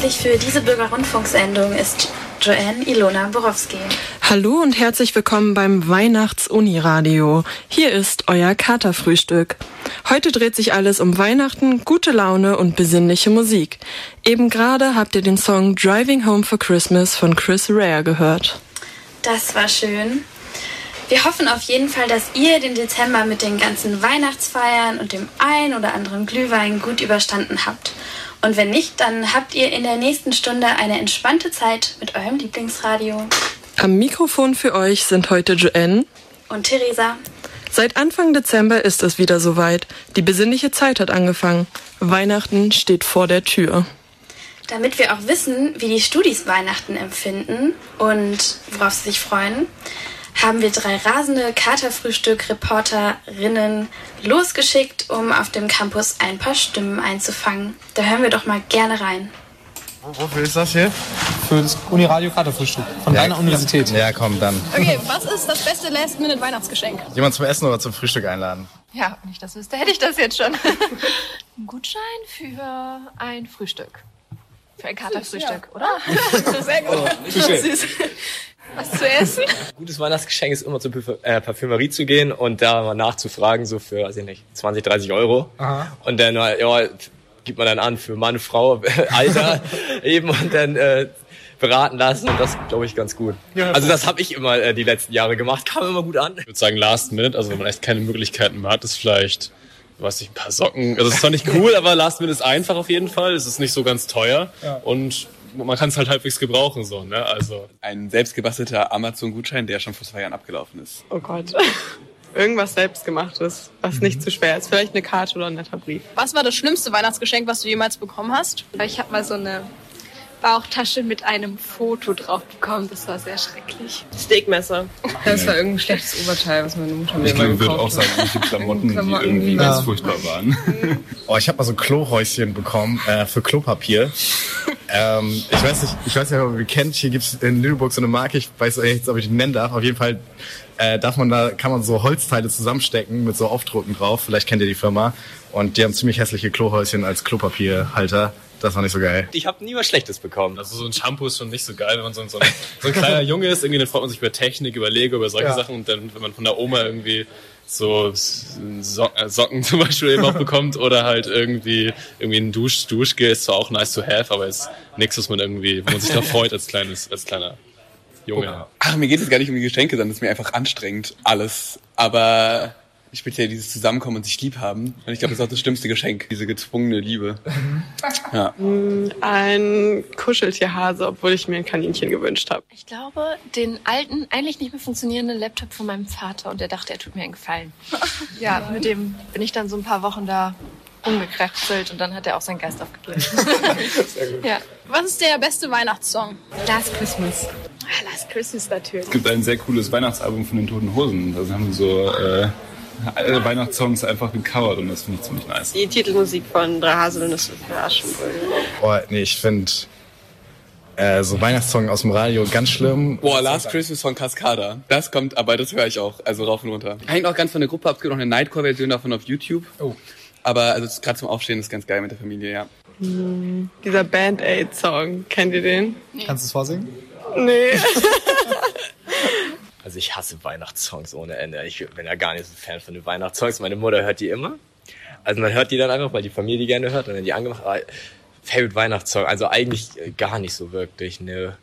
Sendeverantwortlich für diese Bürgerrundfunksendung ist Joanne Ilona Borowski. Hallo und herzlich willkommen beim Weihnachts-Uni-Radio. Hier ist euer Katerfrühstück. Heute dreht sich alles um Weihnachten, gute Laune und besinnliche Musik. Eben gerade habt ihr den Song Driving Home for Christmas von Chris Rea gehört. Das war schön. Wir hoffen auf jeden Fall, dass ihr den Dezember mit den ganzen Weihnachtsfeiern und dem ein oder anderen Glühwein gut überstanden habt. Und wenn nicht, dann habt ihr in der nächsten Stunde eine entspannte Zeit mit eurem Lieblingsradio. Am Mikrofon für euch sind heute Joanne. Und Theresa, Seit Anfang Dezember ist es wieder soweit. Die besinnliche Zeit hat angefangen. Weihnachten steht vor der Tür. damit wir auch wissen, wie die Studis Weihnachten empfinden und worauf sie sich freuen, haben wir drei rasende Katerfrühstück-Reporterinnen losgeschickt, um auf dem Campus ein paar Stimmen einzufangen. Da hören wir doch mal gerne rein. Wofür ist das hier? Für das Uniradio Katerfrühstück von deiner Universität. Ja, komm, dann. Okay, was ist das beste Last-Minute-Weihnachtsgeschenk? Jemand zum Essen oder zum Frühstück einladen? Ja, wenn ich das wüsste, hätte ich das jetzt schon. Ein Gutschein für ein Frühstück. Für ein Katerfrühstück, oder? Sehr gut. Süß. Was zu essen? gutes Weihnachtsgeschenk ist immer zur äh, Parfümerie zu gehen und da mal nachzufragen, so für, weiß ich nicht, 20, 30 Euro. Und dann, äh, ja, gibt man dann an für Mann, Frau, Alter eben und dann äh, beraten lassen und das glaube ich ganz gut. also das habe ich immer äh, die letzten Jahre gemacht, kam immer gut an. Ich würde sagen Last Minute, also wenn man echt keine Möglichkeiten mehr hat, ist vielleicht, weiß ich, ein paar Socken. Also es ist zwar nicht cool, aber Last Minute ist einfach auf jeden Fall. Es ist nicht so ganz teuer und man kann es halt halbwegs gebrauchen so, ne? Also Ein selbstgebastelter Amazon-Gutschein, der schon vor zwei Jahren abgelaufen ist. Oh Gott. Irgendwas selbstgemachtes, was nicht zu schwer ist. Vielleicht eine Karte oder ein netter Brief. Was war das schlimmste Weihnachtsgeschenk, was du jemals bekommen hast? Ich habe mal so eine Bauchtasche mit einem Foto drauf bekommen. Das war sehr schrecklich. Steakmesser. Das war irgendein schlechtes Oberteil, was meine Mutter mir ich glaube, würde gekauft auch sagen, irgendwelche Klamotten, die Klamotten, irgendwie ja. ganz furchtbar waren. Oh, ich habe mal so ein Klohäuschen bekommen äh, für Klopapier. Ähm, ich weiß nicht, ich weiß nicht, ob ihr kennt. Hier gibt's in Lüneburg so eine Marke. Ich weiß nicht, ob ich die nennen darf. Auf jeden Fall äh, darf man da kann man so Holzteile zusammenstecken mit so Aufdrucken drauf. Vielleicht kennt ihr die Firma. Und die haben ziemlich hässliche Klohäuschen als Klopapierhalter. Das war nicht so geil. Ich habe nie was Schlechtes bekommen. Also so ein Shampoo ist schon nicht so geil, wenn man so ein, so ein, so ein kleiner Junge ist. Irgendwie dann freut man sich über Technik, über Lego, über solche Ja. Sachen. Und dann, wenn man von der Oma irgendwie so äh, Socken zum Beispiel eben auch bekommt oder halt irgendwie irgendwie ein Dusch Duschgel ist zwar auch nice to have, aber ist nichts, was man irgendwie, wo man sich noch freut als kleines als kleiner Junge. Ach, mir geht es gar nicht um die Geschenke, sondern es ist mir einfach anstrengend, alles. Aber speziell dieses Zusammenkommen und sich lieb haben. Und ich glaube, das ist auch das schlimmste Geschenk, diese gezwungene Liebe. Ja. Ein Kuscheltierhase, obwohl ich mir ein Kaninchen gewünscht habe. Ich glaube, den alten, eigentlich nicht mehr funktionierenden Laptop von meinem Vater und der dachte, er tut mir einen Gefallen. Ja, mit dem bin ich dann so ein paar Wochen da rumgekräfselt und dann hat er auch seinen Geist aufgegeben. Ja. Was ist der beste Weihnachtssong? Last Christmas. Ah, Last Christmas natürlich. Es gibt ein sehr cooles Weihnachtsalbum von den Toten Hosen. Da haben sie so äh, alle Weihnachtssongs einfach gecovert und das finde ich ziemlich nice. Die Titelmusik von Drei Haselnüsse für Aschenbrödel. Oh, nee, ich finde äh, so Weihnachtssong aus dem Radio ganz schlimm. Boah, Last Christmas von Cascada. Das kommt, aber das höre ich auch, also rauf und runter. Hängt auch ganz von der Gruppe ab. Es gibt noch eine Nightcore-Version davon auf YouTube. Oh. Aber also gerade zum Aufstehen ist ganz geil mit der Familie, ja. Dieser Band-Aid-Song, kennt ihr den? Kannst du es vorsingen? Nee. Also ich hasse Weihnachtssongs ohne Ende. Ich bin ja gar nicht so Fan von den Weihnachtssongs. Meine Mutter hört die immer. Also man hört die dann einfach, weil die Familie gerne hört und dann die angemacht. Aber Favorite Weihnachtssong, also eigentlich äh, gar nicht so wirklich, ne.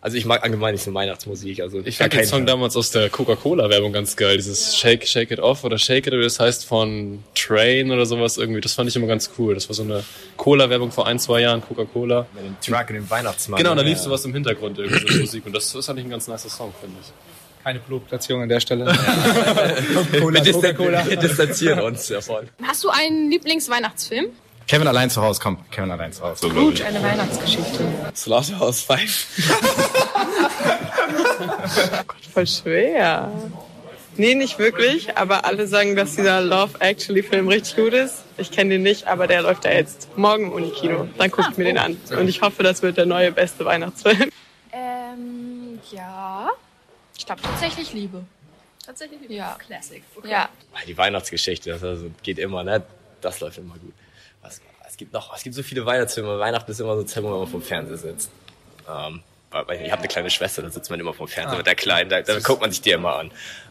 Also ich mag allgemein nicht so Weihnachtsmusik. Also Ich fand den Song Fall. damals aus der Coca-Cola-Werbung ganz geil. Dieses Shake, Shake It Off oder Shake It, oder das heißt von Train oder sowas irgendwie. Das fand ich immer ganz cool. Das war so eine Cola-Werbung vor ein, zwei Jahren, Coca-Cola. Mit dem Truck in dem Weihnachtsmann. Genau, da ja. lief sowas im Hintergrund irgendwie, so Musik. Und das ist eigentlich ein ganz nicer Song, finde ich. Keine Produktplatzierung an der Stelle. Coca-Cola, Coca-Cola. Wir distanzieren uns davon. Hast du einen Lieblingsweihnachtsfilm? Kevin allein zu Hause, komm, Kevin allein zu Hause. So, Gut, eine Weihnachtsgeschichte. Slaughterhouse 5. Voll schwer. Nee, nicht wirklich, aber alle sagen, dass dieser Love Actually Film richtig gut ist. Ich kenne den nicht, aber der läuft ja jetzt morgen im Unikino. Dann gucke ich mir den an. Und ich hoffe, das wird der neue beste Weihnachtsfilm. Ähm, ja. Ich glaube tatsächlich Liebe. Tatsächlich Ja. Classic. Ja. Die Weihnachtsgeschichte, das also geht immer, ne? Das läuft immer gut. Was, es gibt noch, es gibt so viele Weihnachtsfilme. Weihnachten ist immer so eine Zeit, wo man immer vom Fernseher sitzt. Ähm, weil ich habe eine kleine Schwester, da sitzt man immer vom Fernseher Ah. mit der Kleinen, da, da guckt man sich die immer an.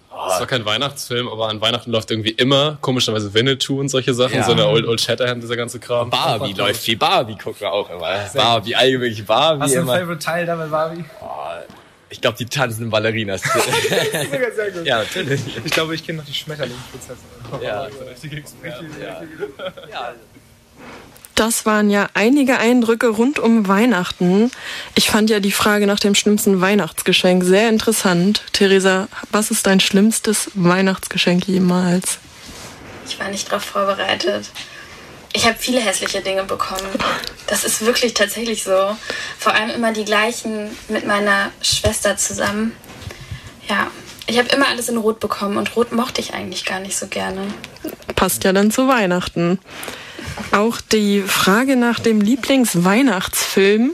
Das war kein Weihnachtsfilm, aber an Weihnachten läuft irgendwie immer komischerweise Winnetou und solche Sachen, Ja. so eine Old, Old Shatterhand, dieser ganze Kram. Barbie läuft viel. Barbie gucken wir auch immer. Barbie, allgemein Barbie Hast du einen immer. Favorite Teil da bei Barbie? Ich glaube, die tanzenden Ballerinas. Sogar sehr gut. Ja, natürlich. Ich glaube, ich kenne noch die Schmetterlingsprinzessin. Ja. Das waren ja einige Eindrücke rund um Weihnachten. Ich fand ja die Frage nach dem schlimmsten Weihnachtsgeschenk sehr interessant. Theresa, was ist dein schlimmstes Weihnachtsgeschenk jemals? Ich war nicht darauf vorbereitet. Ich habe viele hässliche Dinge bekommen. Das ist wirklich tatsächlich so. Vor allem immer die gleichen mit meiner Schwester zusammen. Ja, ich habe immer alles in Rot bekommen und Rot mochte ich eigentlich gar nicht so gerne. Passt ja dann zu Weihnachten. Auch die Frage nach dem Lieblingsweihnachtsfilm.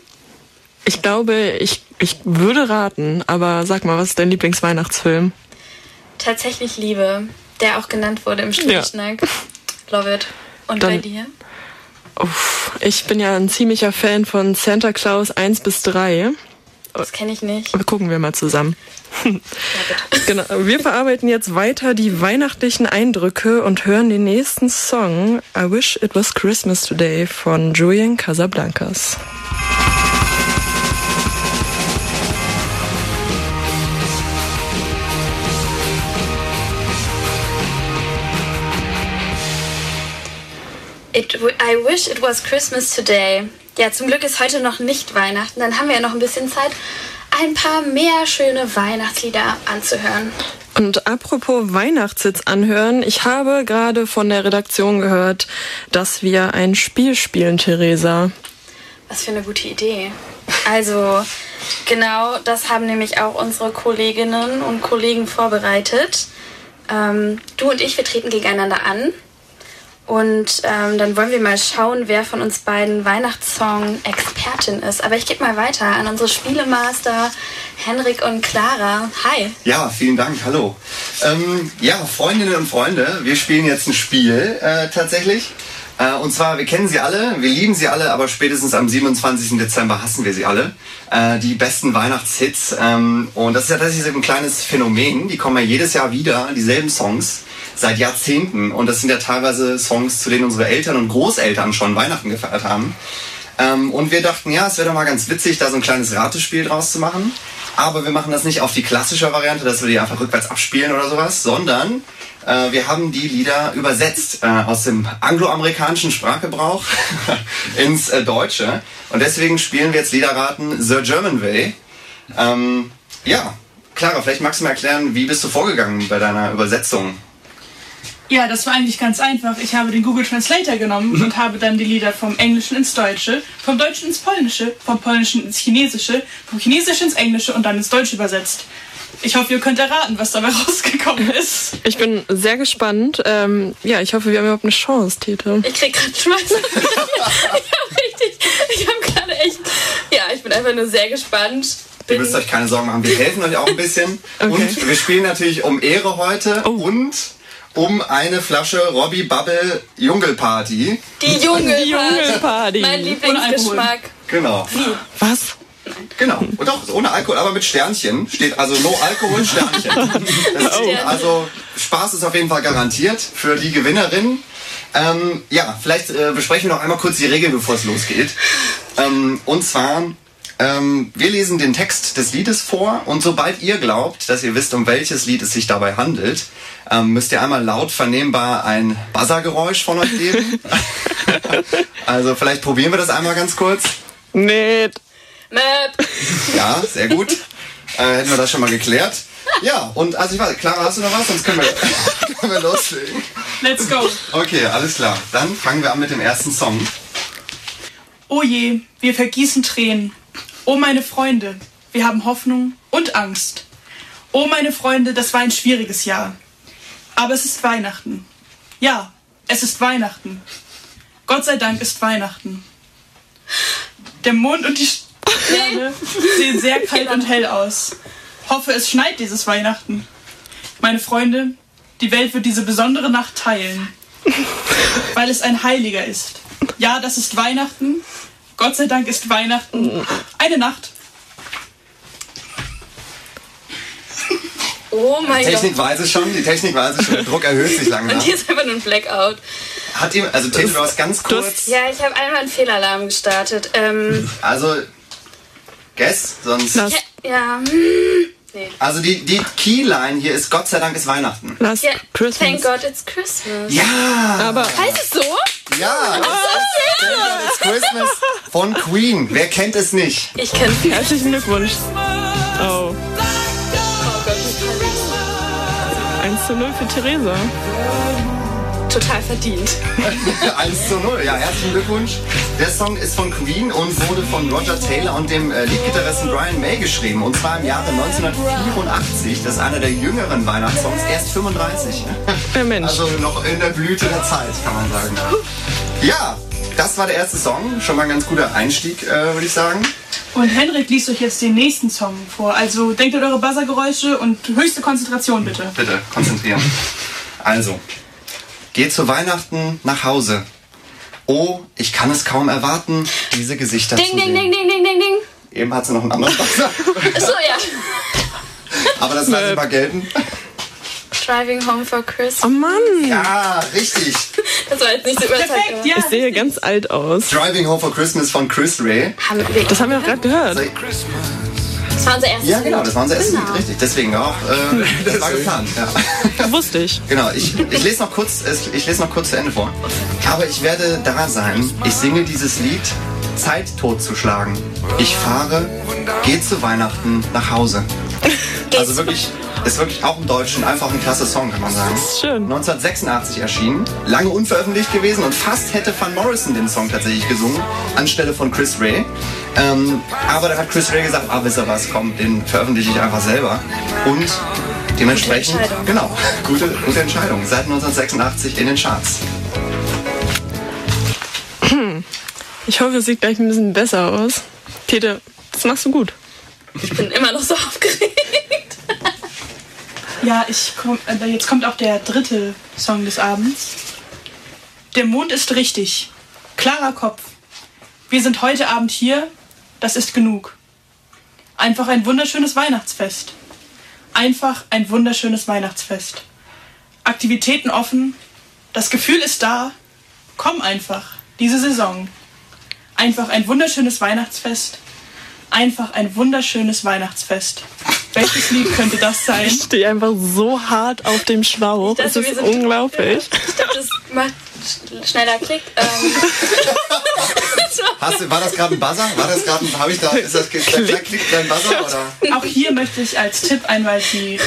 Ich glaube, ich, ich würde raten, aber sag mal, was ist dein Lieblingsweihnachtsfilm? Tatsächlich Liebe, der auch genannt wurde im Strichschnack. Love it. Und bei Dann- dir? Uff, ich bin ja ein ziemlicher Fan von Santa Claus 1 bis 3. Das kenne ich nicht. Gucken wir mal zusammen. genau. Wir verarbeiten jetzt weiter die weihnachtlichen Eindrücke und hören den nächsten Song I Wish It Was Christmas Today von Julian Casablancas. It, I wish it was Christmas today. Ja, zum Glück ist heute noch nicht Weihnachten. Dann haben wir ja noch ein bisschen Zeit, ein paar mehr schöne Weihnachtslieder anzuhören. Und apropos Weihnachtssitz anhören, ich habe gerade von der Redaktion gehört, dass wir ein Spiel spielen, Theresa. Was für eine gute Idee. Also, genau das haben nämlich auch unsere Kolleginnen und Kollegen vorbereitet. Ähm, du und ich, wir treten gegeneinander an. Und ähm, dann wollen wir mal schauen, wer von uns beiden Weihnachtssong-Expertin ist. Aber ich gebe mal weiter an unsere Spielemaster Henrik und Clara. Hi. Ja, vielen Dank. Hallo. Ähm, ja, Freundinnen und Freunde, wir spielen jetzt ein Spiel äh, tatsächlich. Äh, und zwar, wir kennen sie alle, wir lieben sie alle, aber spätestens am 27. Dezember hassen wir sie alle. Äh, die besten Weihnachtshits. Ähm, und das ist ja tatsächlich so ein kleines Phänomen. Die kommen ja jedes Jahr wieder, dieselben Songs. Seit Jahrzehnten. Und das sind ja teilweise Songs, zu denen unsere Eltern und Großeltern schon Weihnachten gefeiert haben. Ähm, und wir dachten, ja, es wäre doch mal ganz witzig, da so ein kleines Ratespiel draus zu machen. Aber wir machen das nicht auf die klassische Variante, dass wir die einfach rückwärts abspielen oder sowas, sondern äh, wir haben die Lieder übersetzt äh, aus dem angloamerikanischen Sprachgebrauch ins äh, Deutsche. Und deswegen spielen wir jetzt Liederraten The German Way. Ähm, ja, Clara, vielleicht magst du mir erklären, wie bist du vorgegangen bei deiner Übersetzung? Ja, das war eigentlich ganz einfach. Ich habe den Google Translator genommen und habe dann die Lieder vom Englischen ins Deutsche, vom Deutschen ins Polnische, vom Polnischen ins Chinesische, vom Chinesischen ins Englische und dann ins Deutsche übersetzt. Ich hoffe, ihr könnt erraten, was dabei rausgekommen ist. Ich bin sehr gespannt. Ähm, ja, ich hoffe, wir haben überhaupt eine Chance, Tete. Ich krieg gerade Schmeiß. ich hab richtig, ich hab gerade echt, ja, ich bin einfach nur sehr gespannt. Ihr müsst euch keine Sorgen machen, wir helfen euch auch ein bisschen. Und wir spielen natürlich um Ehre heute und um eine Flasche Robbie Bubble Jungelparty. Die Junge, Die Jungelparty. Mein Lieblingsgeschmack. Genau. Was? Genau. Und doch, ohne Alkohol, aber mit Sternchen. Steht also no Alkohol, Sternchen. Oh. Also Spaß ist auf jeden Fall garantiert für die Gewinnerin. Ähm, ja, vielleicht äh, besprechen wir noch einmal kurz die Regeln, bevor es losgeht. Ähm, und zwar, ähm, wir lesen den Text des Liedes vor und sobald ihr glaubt, dass ihr wisst, um welches Lied es sich dabei handelt, ähm, müsst ihr einmal laut vernehmbar ein Buzzergeräusch von euch geben. also vielleicht probieren wir das einmal ganz kurz. Nett. Möp. Ja, sehr gut. Äh, hätten wir das schon mal geklärt. Ja, und also ich weiß, Clara, hast du noch was? Sonst können wir, können wir loslegen. Let's go. Okay, alles klar. Dann fangen wir an mit dem ersten Song. Oh je, wir vergießen Tränen. Oh meine Freunde, wir haben Hoffnung und Angst. Oh meine Freunde, das war ein schwieriges Jahr. Aber es ist Weihnachten. Ja, es ist Weihnachten. Gott sei Dank ist Weihnachten. Der Mond und die Sterne sehen sehr kalt und hell aus. Hoffe, es schneit dieses Weihnachten. Meine Freunde, die Welt wird diese besondere Nacht teilen, weil es ein Heiliger ist. Ja, das ist Weihnachten. Gott sei Dank ist Weihnachten eine Nacht. Oh mein Die Technik Gott. weiß es schon, die Technik weiß es schon, der Druck erhöht sich langsam. Und hier ist einfach nur ein Blackout. Hat ihm, also Tete, du hast ganz kurz, Ja, ich habe einmal einen Fehlalarm gestartet. Ähm, also, guess, sonst, ja, ja. Nee. also die, die Keyline hier ist Gott sei Dank ist Weihnachten. Last Ja, Christmas. Thank God it's Christmas. Ja! Aber Heißt es so? Ja, es ist Thank God It's Christmas von Queen. Wer kennt es nicht? Ich kenne Herzlichen Glückwunsch. Oh. Oh Gott, wie kann 1 zu 0 für Theresa. Total verdient. 1 zu 0, ja, herzlichen Glückwunsch. Der Song ist von Queen und wurde von Roger Taylor und dem äh, Leadgitarristen Brian May geschrieben. Und zwar im Jahre 1984. Das ist einer der jüngeren Weihnachtssongs, erst 35. Der Mensch. Also noch in der Blüte der Zeit, kann man sagen. Ja, das war der erste Song. Schon mal ein ganz guter Einstieg, äh, würde ich sagen. Und Henrik liest euch jetzt den nächsten Song vor. Also denkt an eure Buzzergeräusche und höchste Konzentration bitte. Bitte, konzentrieren. Also, geht zu Weihnachten nach Hause. Oh, ich kann es kaum erwarten, diese Gesichter Ding, zu ding, sehen. ding, ding, ding, ding, ding. Eben hat sie noch einen anderen Buzzer. So, ja. Aber das lasse ich mal gelten. Driving home for Christmas. Oh Mann. Ja, richtig. Das war jetzt nicht so überzeugt. Perfekt, ja. Ich sehe ganz alt aus. Driving Home for Christmas von Chris Ray. Haben Das haben wir auch gerade gehört. Das war unser erstes Ja, genau, das war unser erstes Genau. Lied, richtig. Deswegen auch, äh, das war geplant. Ja. Wusste ich. Genau, ich, ich, lese noch kurz, ich lese noch kurz zu Ende vor. Aber ich werde da sein. Ich singe dieses Lied, Zeit totzuschlagen. Ich fahre, gehe zu Weihnachten nach Hause. Also wirklich, ist wirklich auch im Deutschen einfach ein klasse Song, kann man sagen. schön. 1986 erschienen, lange unveröffentlicht gewesen und fast hätte Van Morrison den Song tatsächlich gesungen, anstelle von Chris Ray. Ähm, aber da hat Chris Ray gesagt, ah, wisst ihr was, komm, den veröffentliche ich einfach selber. Und dementsprechend, Gute genau, gute, gute Entscheidung. Seit 1986 in den Charts. Ich hoffe, es sieht gleich ein bisschen besser aus. Peter, das machst du gut. Ich bin immer noch so aufgeregt. Ja, ich komm, jetzt kommt auch der dritte Song des Abends. Der Mond ist richtig. Klarer Kopf. Wir sind heute Abend hier. Das ist genug. Einfach ein wunderschönes Weihnachtsfest. Einfach ein wunderschönes Weihnachtsfest. Aktivitäten offen. Das Gefühl ist da. Komm einfach. Diese Saison. Einfach ein wunderschönes Weihnachtsfest. Einfach ein wunderschönes Weihnachtsfest. Welches Lied könnte das sein? Ich stehe einfach so hart auf dem Schlauch. dachte, Es ist unglaublich. Ich glaube, das macht sch- schneller Klick. Ähm, Hast du, war das gerade ein Buzzer? War das gerade ein, habe ich da, ist das, klickt dein Buzzer oder? Auch hier möchte ich als Tipp einmal die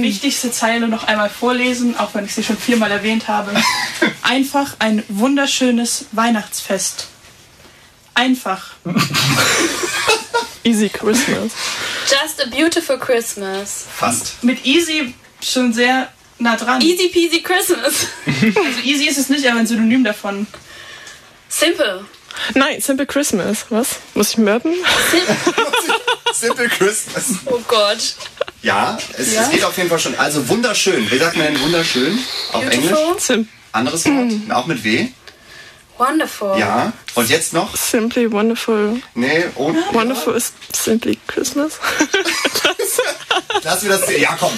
wichtigste Zeile noch einmal vorlesen, auch wenn ich sie schon viermal erwähnt habe. Einfach ein wunderschönes Weihnachtsfest. Einfach. Easy Christmas. just a beautiful Christmas. Fast. Mit easy schon sehr nah dran. Easy peasy Christmas. Also easy ist es nicht, aber ein Synonym davon. Simple. Nein, Simple Christmas. Was? Muss ich mörben? Simple Christmas. Oh Gott. Ja es, Ja? es geht auf jeden Fall schon. Also wunderschön. Wie sagt man denn wunderschön auf Englisch? Beautiful. Sim Anderes Wort? Auch mit W? Wonderful. Ja. Und jetzt noch? Simply Wonderful. Nee, oh. Wonderful ist Simply Christmas. Lass mir das. Ja, komm.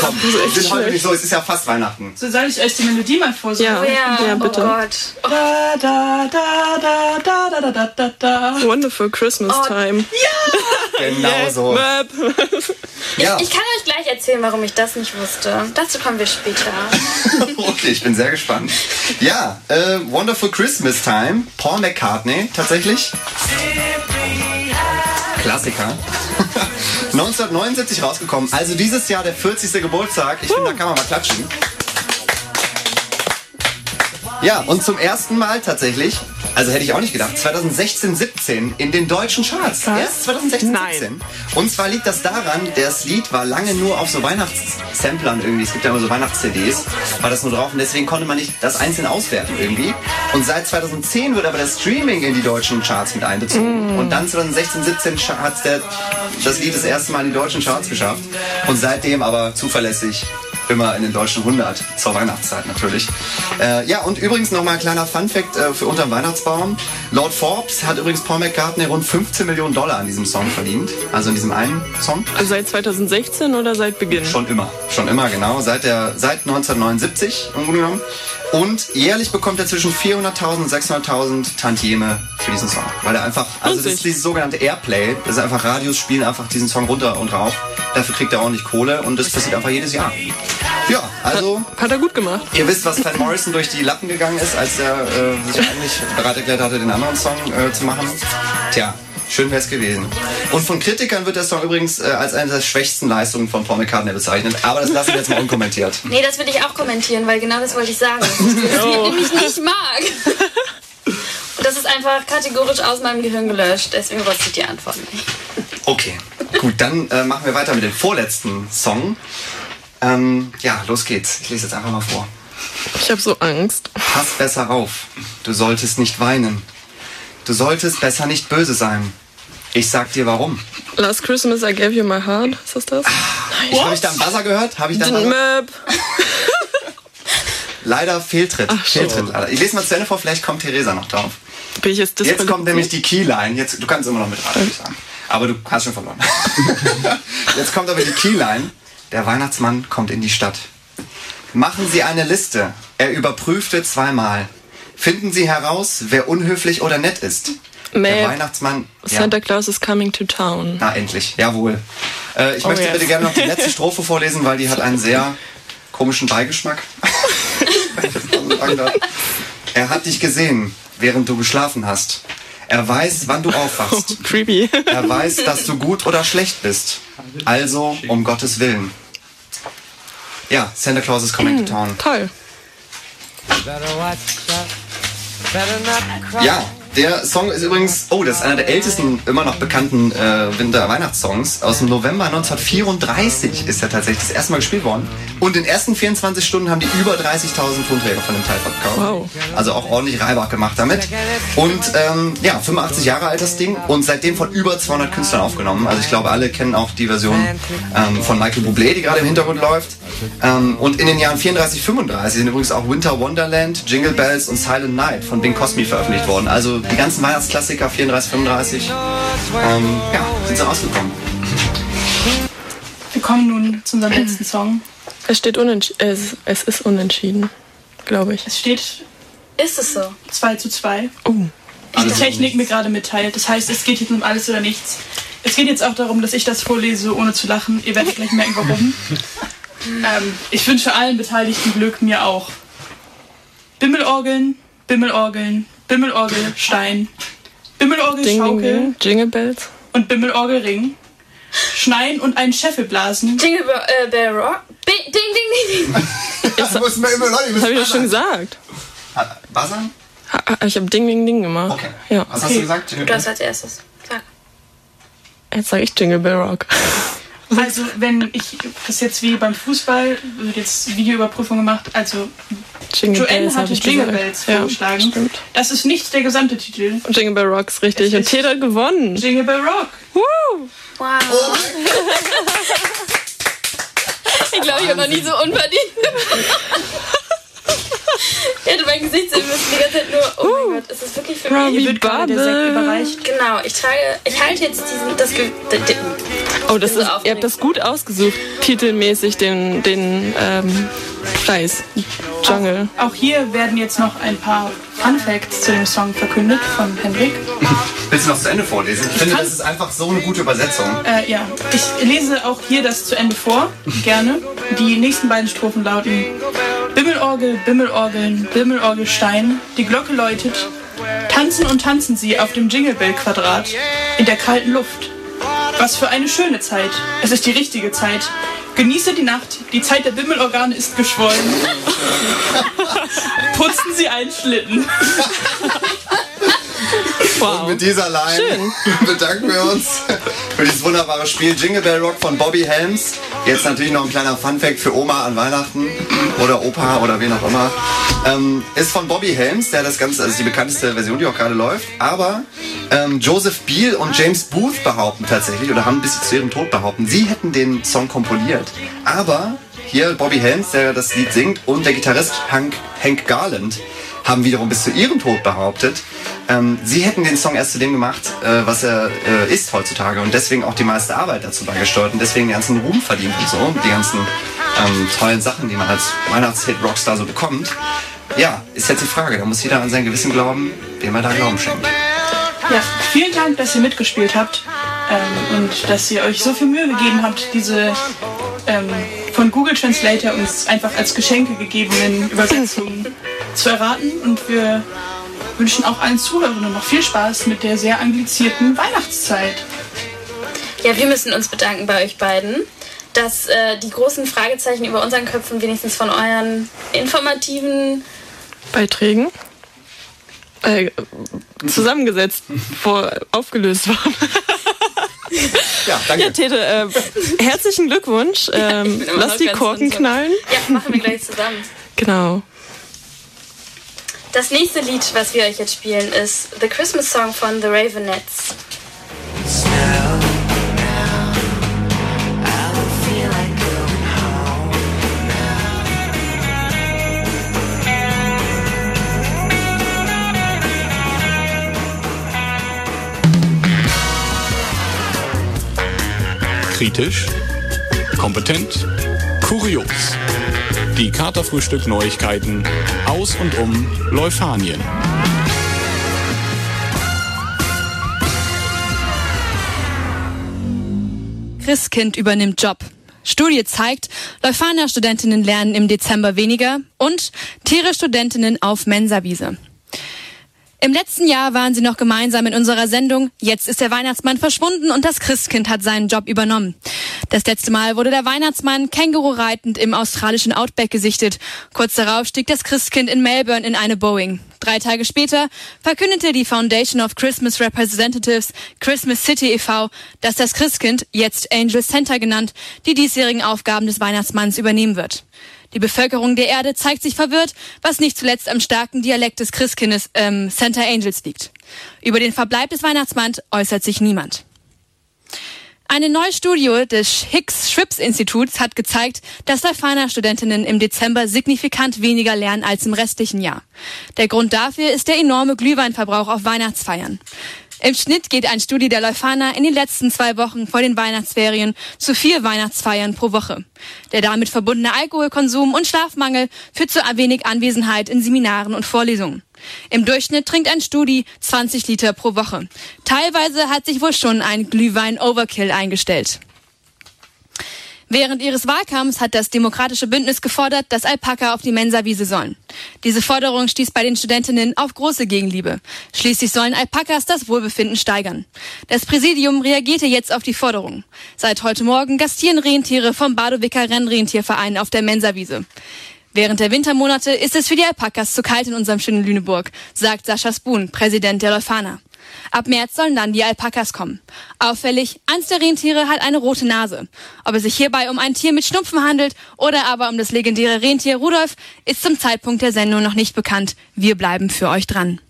Komm, Das ist heute nicht so. Es ist ja fast Weihnachten. So soll ich euch die Melodie mal vorsingen? Ja. Oh ja, Ja, bitte. oh Gott. Da, da, da, da, da, da, da, da, da. Wonderful Christmas Oh, Time. Genau so. Ja. Ich kann euch gleich erzählen, warum ich das nicht wusste. Dazu kommen wir später. Okay, ich bin sehr gespannt. Ja, äh, Wonderful Christmas Time. Paul McCartney tatsächlich. Klassiker. 1979 rausgekommen, also dieses Jahr der 40. Geburtstag. Ich finde, da kann man mal klatschen. Ja, und zum ersten Mal tatsächlich, also hätte ich auch nicht gedacht, 2016, 17 in den deutschen Charts. Was? Erst 2016, Nein. 17. Und zwar liegt das daran, das Lied war lange nur auf so Weihnachtssamplern irgendwie. Es gibt ja immer so Weihnachts-CDs, war das nur drauf und deswegen konnte man nicht das einzeln auswerten irgendwie. Und seit 2010 wird aber das Streaming in die deutschen Charts mit einbezogen. Und dann 2016, 17 hat das Lied das erste Mal in die deutschen Charts geschafft. Und seitdem aber zuverlässig immer in den deutschen 100 zur Weihnachtszeit natürlich. Äh, ja, und übrigens nochmal ein kleiner Funfact äh, für unterm Weihnachtsbaum. Laut Forbes hat übrigens Paul McCartney rund 15 Millionen Dollar an diesem Song verdient. Also in diesem einen Song. Seit 2016 oder seit Beginn? Schon immer. Schon immer, genau. Seit, der, seit 1979 im Grunde genommen. Und jährlich bekommt er zwischen 400.000 und 600.000 Tantieme für diesen Song. Weil er einfach, also das ist dieses sogenannte Airplay. Das ist einfach Radios spielen einfach diesen Song runter und rauf. Dafür kriegt er ordentlich Kohle und das passiert einfach jedes Jahr. Ja, also. Hat, hat er gut gemacht. Ihr wisst, was Van Morrison durch die Lappen gegangen ist, als er äh, sich eigentlich bereit erklärt hatte, den anderen Song äh, zu machen. Tja, schön wär's gewesen. Und von Kritikern wird der Song übrigens äh, als eine der schwächsten Leistungen von Paul McCartney bezeichnet. Aber das lassen wir jetzt mal unkommentiert. Nee, das will ich auch kommentieren, weil genau das wollte ich sagen. Dass ich nämlich nicht mag. Einfach kategorisch aus meinem Gehirn gelöscht, deswegen wusste ich die Antwort nicht. Okay, gut, dann äh, machen wir weiter mit dem vorletzten Song. Ähm, ja, los geht's. Ich lese jetzt einfach mal vor. Ich habe so Angst. Pass besser auf. Du solltest nicht weinen. Du solltest besser nicht böse sein. Ich sag dir warum. Last Christmas I gave you my heart. Ist das das? Ich, habe ich da einen Buzzer gehört? Habe ich da? Möp. Leider Fehltritt. Ach. Fehltritt. Ich lese mal zu Ende vor, vielleicht kommt Theresa noch drauf. Bin ich jetzt Jetzt kommt nämlich die Keyline. Jetzt, du kannst immer noch würde ich sagen. Aber du hast schon verloren. Jetzt kommt aber die Keyline. Der Weihnachtsmann kommt in die Stadt. Machen Sie eine Liste. Er überprüfte zweimal. Finden Sie heraus, wer unhöflich oder nett ist. Der. Weihnachtsmann. Ja. Santa Claus is coming to town. Na, endlich. Jawohl. Äh, ich Oh, möchte yes. bitte gerne noch die letzte Strophe vorlesen, weil die hat einen sehr komischen Beigeschmack. Er hat dich gesehen, während du geschlafen hast. Er weiß, wann du aufwachst. Creepy. Er weiß, dass du gut oder schlecht bist. Also, um Gottes Willen. Ja, Santa Claus is coming to town. Toll. Ja, der Song ist übrigens, oh, das ist einer der ältesten, immer noch bekannten äh, Winter-Weihnachtssongs. Aus dem November 1934 ist er tatsächlich das erste Mal gespielt worden. Und in den ersten 24 Stunden haben die über 30.000 Tonträger von dem Teil verkauft. Wow. Also auch ordentlich Reibach gemacht damit. Und ähm, ja, 85 Jahre alt das Ding und seitdem von über 200 Künstlern aufgenommen. Also ich glaube, alle kennen auch die Version ähm, von Michael Bublé, die gerade im Hintergrund läuft. Ähm, und in den Jahren 34, 35 sind übrigens auch Winter Wonderland, Jingle Bells und Silent Night von Bing Cosby veröffentlicht worden. Also die ganzen Weihnachtsklassiker 34, 35 ähm, ja, sind so rausgekommen. Wir kommen nun zu unserem letzten Song. Es steht unentschieden. Es, es ist unentschieden, glaube ich. Es steht Ist es so? 2 zu 2. Oh. Die Alles Technik mir gerade mitteilt. Das heißt, es geht jetzt um alles oder nichts. Es geht jetzt auch darum, dass ich das vorlese, ohne zu lachen. Ihr werdet gleich merken, warum. ähm, ich wünsche allen Beteiligten Glück, mir auch. Bimmelorgeln, Bimmelorgeln, Bimmelorgel, Stein, Bimmelorgel, Ding, ding, Schaukel ding. Jingle Bells. und Bimmelorgel, Ring. Schneien und einen Scheffel blasen. Jingle Bell, äh, Bell Rock. Bi ding, ding, ding, ding. Das müssen wir immer Leute, Das habe ich doch schon gesagt. Buzzern? Ich habe Ding, Ding, Ding gemacht. Okay. Ja. Was hast du gesagt? Du hast als erstes. Sag. Jetzt sage ich Jingle Bell Rock. Also, wenn ich das jetzt wie beim Fußball, wird jetzt Videoüberprüfung gemacht, also Jingle Joanne Bells hatte ich Jingle gesagt. Bells Ja, vorgeschlagen. stimmt. Das ist nicht der gesamte Titel. Und Jingle Bell Rock ist richtig. Und hat gewonnen. Jingle Bell Rock. Woo! Wow. ich glaube, ich habe noch nie so unverdient. Ich hätte mein Gesicht sehen müssen, die ganze Zeit nur, oh mein Gott, ist das wirklich für mich? Hier wird gerade der Sekt überreicht. Genau, ich trage, ich halte jetzt diesen, das, Ge- d- d- Oh, das ist, ihr habt das gut ausgesucht, titelmäßig den, den ähm, Preis. Jungle. Auch hier werden jetzt noch ein paar Fun Facts zu dem Song verkündet von Henrik. Willst du noch zu Ende vorlesen? Ich finde, das ist einfach so eine gute Übersetzung. Äh, ja, ich lese auch hier das zu Ende vor, gerne. Die nächsten beiden Strophen lauten Bimmelorgel, Bimmelorgeln, Bimmelorgelstein, die Glocke läutet, tanzen und tanzen sie auf dem Jingle Bell Quadrat in der kalten Luft. Was für eine schöne Zeit. Es ist die richtige Zeit. Genieße die Nacht. Die Zeit der Bimmelorgane ist geschwollen. Putzen Sie einen Schlitten. Und mit dieser Line bedanken wir uns für dieses wunderbare Spiel Jingle Bell Rock von Bobby Helms. Jetzt natürlich noch ein kleiner Funfact für Oma an Weihnachten oder Opa oder wen auch immer. Ähm, ist von Bobby Helms, der das Ganze, also die bekannteste Version, die auch gerade läuft. Aber ähm, Joseph Beal und James Booth behaupten tatsächlich oder haben bis zu ihrem Tod behaupten, sie hätten den Song komponiert. Aber hier Bobby Helms, der das Lied singt, und der Gitarrist Hank, Hank Garland haben wiederum bis zu ihrem Tod behauptet, ähm, sie hätten den Song erst zu dem gemacht, äh, was er äh, ist heutzutage und deswegen auch die meiste Arbeit dazu beigesteuert und deswegen den ganzen Ruhm verdient und so, die ganzen ähm, tollen Sachen, die man als Weihnachtshit-Rockstar so bekommt. Ja, ist jetzt die Frage, da muss jeder an sein Gewissen glauben, wem er da Glauben schenkt. Ja, vielen Dank, dass ihr mitgespielt habt ähm, und dass ihr euch so viel Mühe gegeben habt, diese ähm, von Google Translator uns einfach als Geschenke gegebenen Übersetzungen zu erraten. Und wir wünschen auch allen Zuhörern noch viel Spaß mit der sehr anglizierten Weihnachtszeit. Ja, wir müssen uns bedanken bei euch beiden, dass äh, die großen Fragezeichen über unseren Köpfen wenigstens von euren informativen Beiträgen äh, zusammengesetzt, vor, aufgelöst waren. Ja, danke. Ja, Tete, äh, herzlichen Glückwunsch. Ähm, immer lass die Korken knallen. Ja, machen wir gleich zusammen. Genau. Das nächste Lied, was wir euch jetzt spielen, ist The Christmas Song von The Ravenettes. Kritisch, kompetent, kurios. Die Katerfrühstück Neuigkeiten aus und um Leuphanien. Christkind übernimmt Job. Studie zeigt, Leuphana-Studentinnen lernen im Dezember weniger und Tiere-Studentinnen auf Mensawiese. Im letzten Jahr waren sie noch gemeinsam in unserer Sendung. Jetzt ist der Weihnachtsmann verschwunden und das Christkind hat seinen Job übernommen. Das letzte Mal wurde der Weihnachtsmann Känguru reitend im australischen Outback gesichtet. Kurz darauf stieg das Christkind in Melbourne in eine Boeing. Drei Tage später verkündete die Foundation of Christmas Representatives Christmas City e.V., dass das Christkind, jetzt Angel Center genannt, die diesjährigen Aufgaben des Weihnachtsmanns übernehmen wird. Die Bevölkerung der Erde zeigt sich verwirrt, was nicht zuletzt am starken Dialekt des Christkindes ähm, Santa Angels liegt. Über den Verbleib des Weihnachtsmanns äußert sich niemand. Eine neue Studie des Hicks-Schrips-Instituts hat gezeigt, dass Leuphana-Studentinnen im Dezember signifikant weniger lernen als im restlichen Jahr. Der Grund dafür ist der enorme Glühweinverbrauch auf Weihnachtsfeiern. Im Schnitt geht ein Studie der Leuphana in den letzten zwei Wochen vor den Weihnachtsferien zu vier Weihnachtsfeiern pro Woche. Der damit verbundene Alkoholkonsum und Schlafmangel führt zu wenig Anwesenheit in Seminaren und Vorlesungen. Im Durchschnitt trinkt ein Studi 20 Liter pro Woche. Teilweise hat sich wohl schon ein Glühwein-Overkill eingestellt. Während ihres Wahlkampfs hat das Demokratische Bündnis gefordert, dass Alpaka auf die Mensawiese sollen. Diese Forderung stieß bei den Studentinnen auf große Gegenliebe. Schließlich sollen Alpakas das Wohlbefinden steigern. Das Präsidium reagierte jetzt auf die Forderung. Seit heute Morgen gastieren Rentiere vom Badowicker Rennrentierverein auf der Mensawiese. Während der Wintermonate ist es für die Alpakas zu kalt in unserem schönen Lüneburg, sagt Sascha Spoon, Präsident der Leuphana. Ab März sollen dann die Alpakas kommen. Auffällig, eins der Rentiere hat eine rote Nase. Ob es sich hierbei um ein Tier mit Schnupfen handelt oder aber um das legendäre Rentier Rudolf, ist zum Zeitpunkt der Sendung noch nicht bekannt. Wir bleiben für euch dran.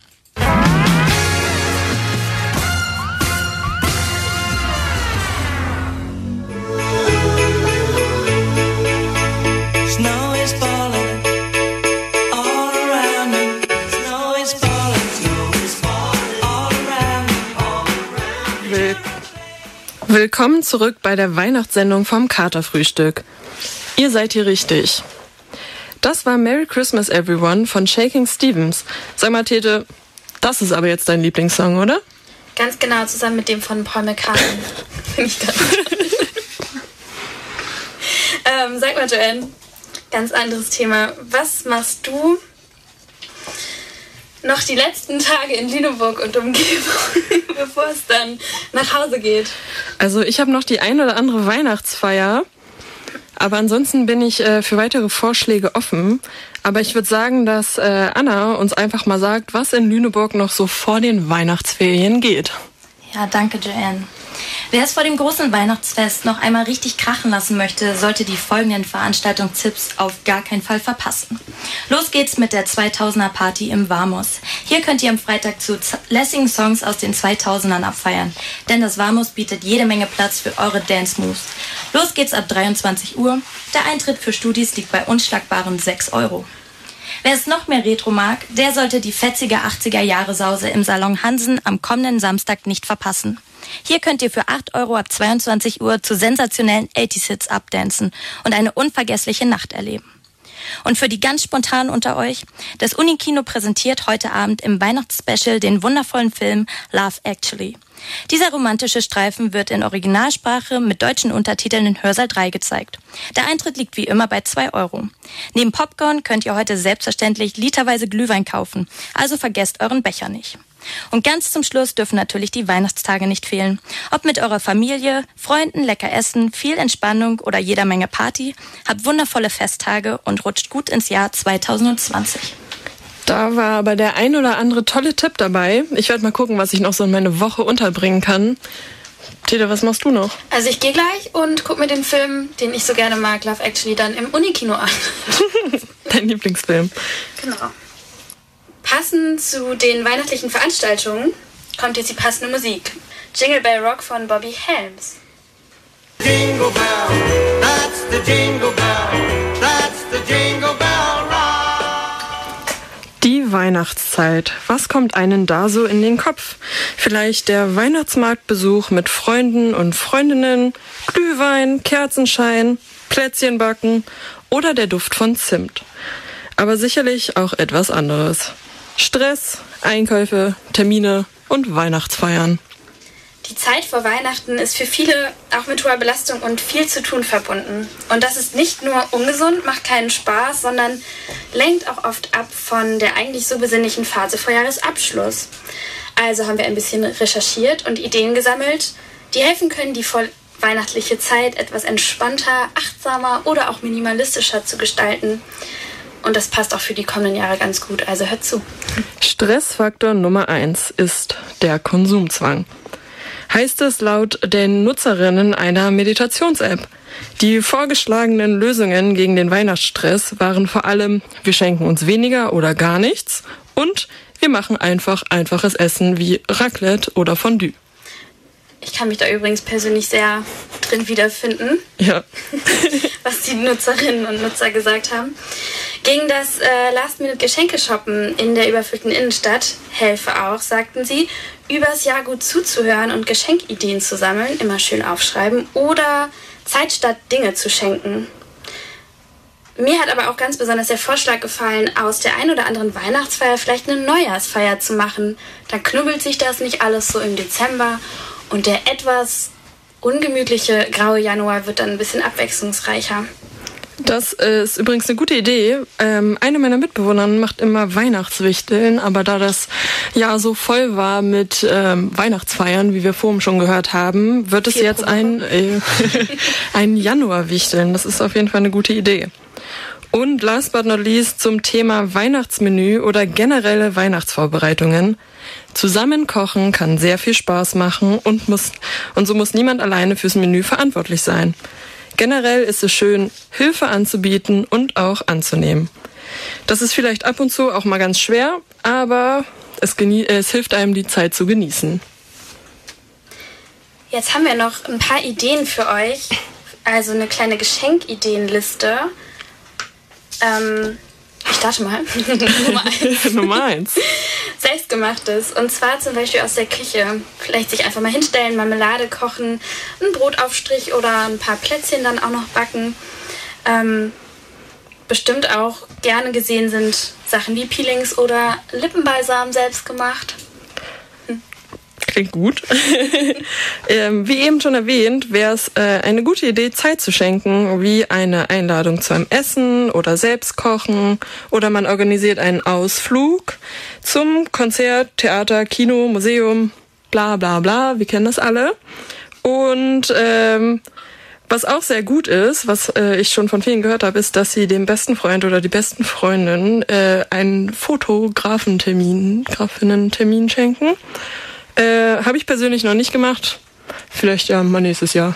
Willkommen zurück bei der Weihnachtssendung vom Katerfrühstück. Ihr seid hier richtig. Das war Merry Christmas Everyone von Shaking Stevens. Sag mal, Tete, das ist aber jetzt dein Lieblingssong, oder? Ganz genau, zusammen mit dem von Paul McCartney. Finde ich ganz ähm, Sag mal, Joanne, ganz anderes Thema. Was machst du, noch die letzten Tage in Lüneburg und Umgebung, bevor es dann nach Hause geht? Also ich habe noch die ein oder andere Weihnachtsfeier. Aber ansonsten bin ich äh, für weitere Vorschläge offen. Aber ich würde sagen, dass äh, Anna uns einfach mal sagt, was in Lüneburg noch so vor den Weihnachtsferien geht. Ja, danke, Joanne. Wer es vor dem großen Weihnachtsfest noch einmal richtig krachen lassen möchte, sollte die folgenden Veranstaltungstipps auf gar keinen Fall verpassen. Los geht's mit der 2000er Party im Warmus. Hier könnt ihr am Freitag zu lässigen Songs aus den 2000ern abfeiern, denn das Warmus bietet jede Menge Platz für eure Dance Moves. Los geht's ab 23 Uhr. Der Eintritt für Studis liegt bei unschlagbaren 6 Euro. Wer es noch mehr Retro mag, der sollte die fetzige 80er Jahre Sause im Salon Hansen am kommenden Samstag nicht verpassen. Hier könnt ihr für 8 Euro ab 22 Uhr zu sensationellen 80s-Hits abdancen und eine unvergessliche Nacht erleben. Und für die ganz spontanen unter euch, das Unikino präsentiert heute Abend im Weihnachtsspecial den wundervollen Film Love Actually. Dieser romantische Streifen wird in Originalsprache mit deutschen Untertiteln in Hörsaal 3 gezeigt. Der Eintritt liegt wie immer bei 2 Euro. Neben Popcorn könnt ihr heute selbstverständlich literweise Glühwein kaufen, also vergesst euren Becher nicht. Und ganz zum Schluss dürfen natürlich die Weihnachtstage nicht fehlen. Ob mit eurer Familie, Freunden, lecker essen, viel Entspannung oder jeder Menge Party, habt wundervolle Festtage und rutscht gut ins Jahr 2020. Da war aber der ein oder andere tolle Tipp dabei. Ich werde mal gucken, was ich noch so in meine Woche unterbringen kann. Tete, was machst du noch? Also ich gehe gleich und gucke mir den Film, den ich so gerne mag, Love Actually, dann im Unikino an. Dein Lieblingsfilm. Genau. Passend zu den weihnachtlichen Veranstaltungen kommt jetzt die passende Musik. Jingle Bell Rock von Bobby Helms. Jingle bell, that's the jingle bell, that's the jingle bell rock. Die Weihnachtszeit. Was kommt einen da so in den Kopf? Vielleicht der Weihnachtsmarktbesuch mit Freunden und Freundinnen, Glühwein, Kerzenschein, Plätzchen backen oder der Duft von Zimt. Aber sicherlich auch etwas anderes. Stress, Einkäufe, Termine und Weihnachtsfeiern. Die Zeit vor Weihnachten ist für viele auch mit hoher Belastung und viel zu tun verbunden. Und das ist nicht nur ungesund, macht keinen Spaß, sondern lenkt auch oft ab von der eigentlich so besinnlichen Phase vor Jahresabschluss. Also haben wir ein bisschen recherchiert und Ideen gesammelt, die helfen können, die vorweihnachtliche Zeit etwas entspannter, achtsamer oder auch minimalistischer zu gestalten. Und das passt auch für die kommenden Jahre ganz gut, also hört zu. Stressfaktor Nummer eins ist der Konsumzwang. Heißt es laut den Nutzerinnen einer Meditations-App. Die vorgeschlagenen Lösungen gegen den Weihnachtsstress waren vor allem, wir schenken uns weniger oder gar nichts und wir machen einfach einfaches Essen wie Raclette oder Fondue. Ich kann mich da übrigens persönlich sehr drin wiederfinden. Ja. was die Nutzerinnen und Nutzer gesagt haben. Gegen das äh, Last-Minute-Geschenke-Shoppen in der überfüllten Innenstadt helfe auch, sagten sie, übers Jahr gut zuzuhören und Geschenkideen zu sammeln, immer schön aufschreiben oder Zeit statt Dinge zu schenken. Mir hat aber auch ganz besonders der Vorschlag gefallen, aus der ein oder anderen Weihnachtsfeier vielleicht eine Neujahrsfeier zu machen. Dann knubbelt sich das nicht alles so im Dezember und der etwas ungemütliche graue Januar wird dann ein bisschen abwechslungsreicher. Das äh, ist übrigens eine gute Idee. Ähm, eine meiner Mitbewohnerinnen macht immer Weihnachtswichteln, aber da das Jahr so voll war mit ähm, Weihnachtsfeiern, wie wir vorhin schon gehört haben, wird es Vier jetzt pro Woche. ein, äh, ein Januarwichteln. Das ist auf jeden Fall eine gute Idee. Und last but not least zum Thema Weihnachtsmenü oder generelle Weihnachtsvorbereitungen. Zusammen kochen kann sehr viel Spaß machen und, muss, und so muss niemand alleine fürs Menü verantwortlich sein. Generell ist es schön, Hilfe anzubieten und auch anzunehmen. Das ist vielleicht ab und zu auch mal ganz schwer, aber es, es hilft einem, die Zeit zu genießen. Jetzt haben wir noch ein paar Ideen für euch. Also eine kleine Geschenkideenliste. Ähm, ich starte mal. Nummer eins. Nummer eins. Selbstgemachtes. Und zwar zum Beispiel aus der Küche. Vielleicht sich einfach mal hinstellen, Marmelade kochen, einen Brotaufstrich oder ein paar Plätzchen dann auch noch backen. Ähm, bestimmt auch gerne gesehen sind Sachen wie Peelings oder Lippenbalsam selbst gemacht. Klingt gut. ähm, wie eben schon erwähnt, wäre es äh, eine gute Idee, Zeit zu schenken, wie eine Einladung zu einem Essen oder selbst kochen oder man organisiert einen Ausflug zum Konzert, Theater, Kino, Museum, bla bla bla. Wir kennen das alle. Und ähm, was auch sehr gut ist, was äh, ich schon von vielen gehört habe, ist, dass sie dem besten Freund oder die besten Freundin äh, einen Fotografentermin, Grafinnen-Termin schenken. Äh, habe ich persönlich noch nicht gemacht. Vielleicht ja mal nächstes Jahr.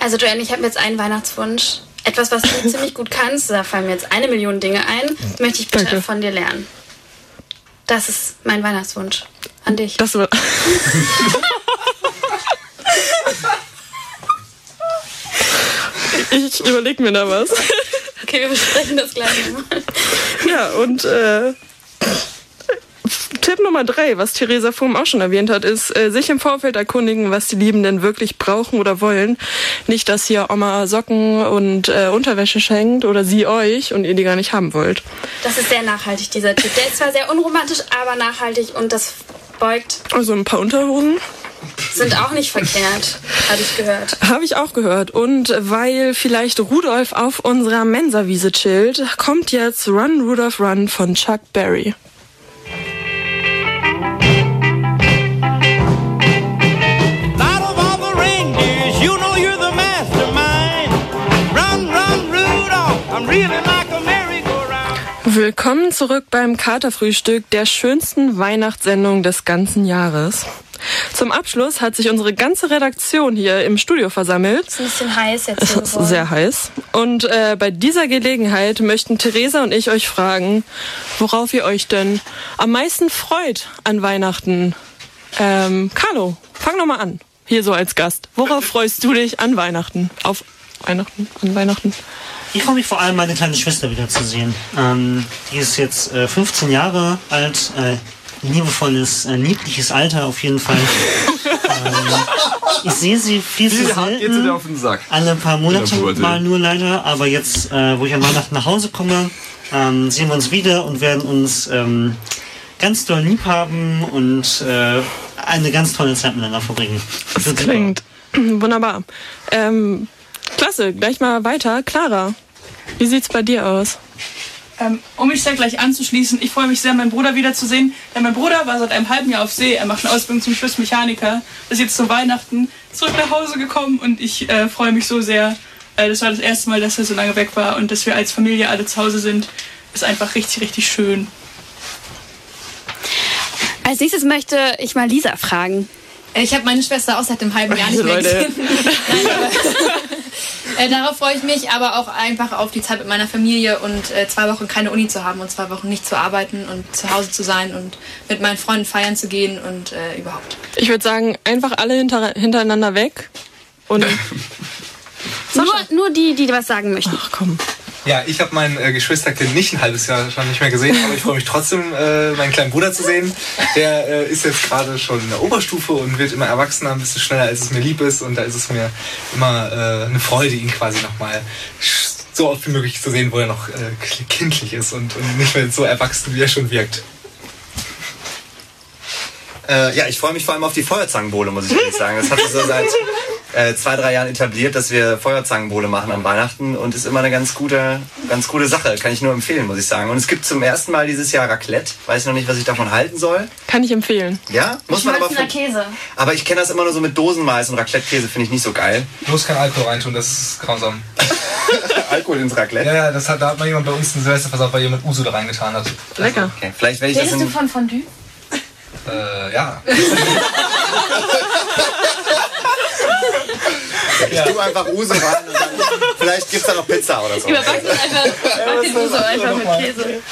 Also Joanne, ich habe jetzt einen Weihnachtswunsch. Etwas, was du ziemlich gut kannst. Da fallen mir jetzt eine Million Dinge ein. Möchte ich bitte Danke. von dir lernen. Das ist mein Weihnachtswunsch an dich. Das war ich überlege mir da was. Okay, wir besprechen das gleich mal. Ja, und äh, Tipp Nummer drei, was Theresa Fuhm auch schon erwähnt hat, ist, äh, sich im Vorfeld erkundigen, was die Liebenden wirklich brauchen oder wollen. Nicht, dass hier Oma Socken und äh, Unterwäsche schenkt oder sie euch und ihr die gar nicht haben wollt. Das ist sehr nachhaltig, dieser Tipp. Der ist zwar sehr unromantisch, aber nachhaltig und das beugt. Also ein paar Unterhosen. Sind auch nicht verkehrt, habe ich gehört. Habe ich auch gehört. Und weil vielleicht Rudolf auf unserer Mensawiese chillt, kommt jetzt Run Rudolph Run von Chuck Berry. Willkommen zurück beim Katerfrühstück, der schönsten Weihnachtssendung des ganzen Jahres. Zum Abschluss hat sich unsere ganze Redaktion hier im Studio versammelt. Ist ein bisschen heiß jetzt hier Es ist geworden. sehr heiß. Und äh, bei dieser Gelegenheit möchten Theresa und ich euch fragen, worauf ihr euch denn am meisten freut an Weihnachten. Ähm, Carlo, fang noch mal an. Hier so als Gast. Worauf freust du dich an Weihnachten? Auf Weihnachten? An Weihnachten? Ich freue mich vor allem, meine kleine Schwester wiederzusehen. Ähm, die ist jetzt äh, 15 Jahre alt. Äh, liebevolles, äh, niedliches Alter auf jeden Fall. ähm, ich sehe sie viel zu Wie selten. auf den Sack? Alle paar Monate mal nur leider. Aber jetzt, äh, wo ich an Weihnachten nach Hause komme, ähm, sehen wir uns wieder und werden uns ähm, ganz doll lieb haben und äh, eine ganz tolle Zeit miteinander verbringen. Das klingt wunderbar. Ähm, klasse, gleich mal weiter. Clara, wie sieht's bei dir aus? Ähm, um mich da gleich anzuschließen, ich freue mich sehr, meinen Bruder wiederzusehen. Denn mein Bruder war seit einem halben Jahr auf See. Er macht eine Ausbildung zum Schiffsmechaniker. Ist jetzt zu Weihnachten zurück nach Hause gekommen und ich äh, freue mich so sehr. Äh, das war das erste Mal, dass er so lange weg war und dass wir als Familie alle zu Hause sind. Ist einfach richtig, richtig schön. Als nächstes möchte ich mal Lisa fragen. Ich habe meine Schwester auch seit einem halben Jahr nicht mehr Leute. gesehen. Nein, aber, äh, darauf freue ich mich, aber auch einfach auf die Zeit mit meiner Familie und äh, zwei Wochen keine Uni zu haben und zwei Wochen nicht zu arbeiten und zu Hause zu sein und mit meinen Freunden feiern zu gehen und äh, überhaupt. Ich würde sagen, einfach alle hinter, hintereinander weg. Und Nur, nur die, die was sagen möchten. Ach komm. Ja, ich habe mein äh, Geschwisterkind nicht ein halbes Jahr schon nicht mehr gesehen, aber ich freue mich trotzdem, äh, meinen kleinen Bruder zu sehen. Der äh, ist jetzt gerade schon in der Oberstufe und wird immer erwachsener, ein bisschen schneller, als es mir lieb ist. Und da ist es mir immer äh, eine Freude, ihn quasi nochmal so oft wie möglich zu sehen, wo er noch äh, kindlich ist und, und nicht mehr so erwachsen, wie er schon wirkt. Äh, ja, ich freue mich vor allem auf die Feuerzangenbowle, muss ich ehrlich sagen. Das hat sich so seit äh, zwei, drei Jahren etabliert, dass wir Feuerzangenbowle machen an Weihnachten und ist immer eine ganz gute, ganz gute Sache. Kann ich nur empfehlen, muss ich sagen. Und es gibt zum ersten Mal dieses Jahr Raclette. Weiß noch nicht, was ich davon halten soll. Kann ich empfehlen. Ja, muss man aber. Schmalzener Käse. Aber ich kenne das immer nur so mit Dosenmais und Raclette-Käse finde ich nicht so geil. Bloß kein Alkohol reintun, das ist grausam. Alkohol ins Raclette? Ja, ja, das hat, da hat mal jemand bei uns ein Silvester versaut, weil jemand Uso da reingetan hat. Lecker. Okay, vielleicht werde ich das Redest du in, von Fondue? Äh, ja. Ich tue einfach Uso rein und dann vielleicht gibt es da noch Pizza oder so. Überbacken einfach, back den Uso einfach mit Käse.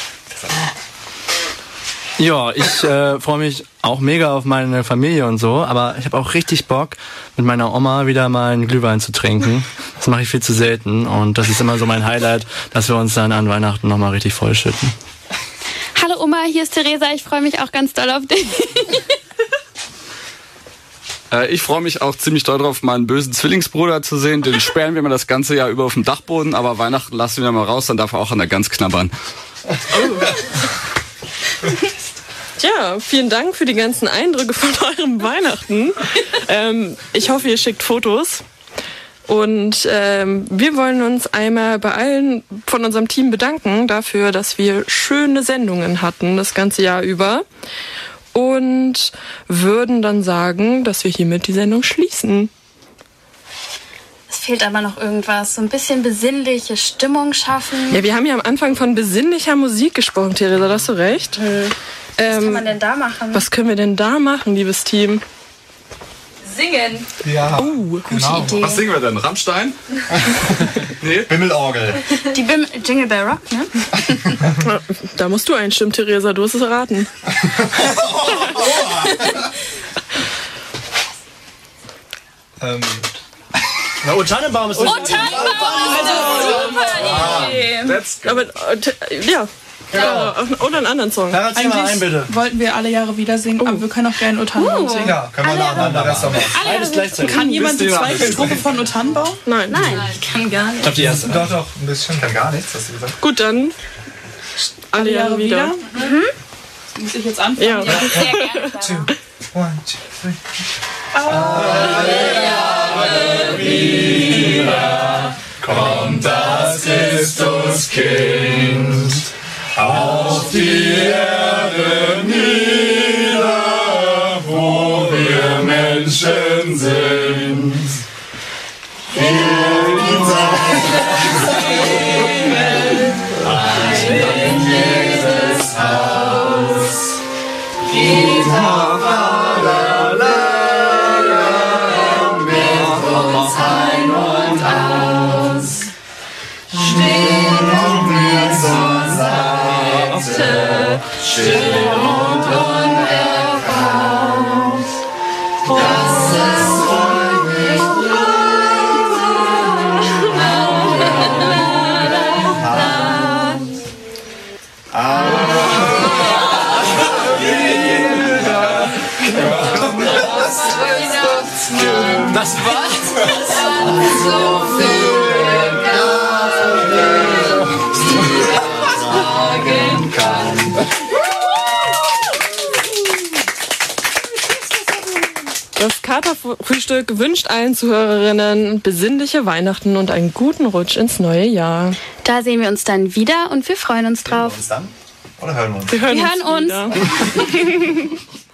Ja, ich äh, freue mich auch mega auf meine Familie und so, aber ich habe auch richtig Bock, mit meiner Oma wieder mal einen Glühwein zu trinken. Das mache ich viel zu selten und das ist immer so mein Highlight, dass wir uns dann an Weihnachten nochmal richtig vollschütten. Hier ist Theresa. Ich freue mich auch ganz doll auf dich. Äh, Ich freue mich auch ziemlich doll drauf, meinen bösen Zwillingsbruder zu sehen. Den sperren wir mal das ganze Jahr über auf dem Dachboden, aber Weihnachten lassen wir mal raus, dann darf er auch an der Gans knabbern. Ja, vielen Dank für die ganzen Eindrücke von eurem Weihnachten. ähm, ich hoffe, ihr schickt Fotos. Und ähm, wir wollen uns einmal bei allen von unserem Team bedanken dafür, dass wir schöne Sendungen hatten das ganze Jahr über. Und würden dann sagen, dass wir hiermit die Sendung schließen. Es fehlt aber noch irgendwas. So ein bisschen besinnliche Stimmung schaffen. Ja, wir haben ja am Anfang von besinnlicher Musik gesprochen, Theresa, da hast du recht. Was kann man denn da machen? Was können wir denn da machen, liebes Team? Singen. Ja. Oh, gute Idee. Was singen wir denn? Rammstein? nee. Bimmelorgel. Die Bim Jingle Bell Rock, ne? Da musst du einstimmen, Theresa, du hast es erraten. Ähm, Na, O Tannenbaum ist Oh, Tannenbaum ist eine super Idee. Aber, äh, ja. Ja. Oder einen anderen Song. Eigentlich wollten wir alle Jahre wieder singen, aber wir können auch gerne O Tannenbaum Oh. singen. Ja, können wir nacheinander machen. Beides gleichzeitig. Kann jemand die zweite Strophe von O Tannenbaum? Nein. Nein, ich kann gar nicht. Ich glaube, die erste. Doch, doch, ein bisschen. Kann gar nichts, hast du gesagt. Gut, dann alle Jahre wieder. Mhm. Muss ich jetzt anfangen? Ja. Sehr gerne. Two, one, two, three. Kommt das Christuskind auf die Erde nieder, wo wir Menschen sind. In jedes Haus geht still und unerkannt. Das ist freudig Das war's. Katerfrühstück wünscht allen Zuhörerinnen besinnliche Weihnachten und einen guten Rutsch ins neue Jahr. Da sehen wir uns dann wieder und wir freuen uns drauf. Uns dann? Oder hören wir uns? Wir hören Wir uns hören uns.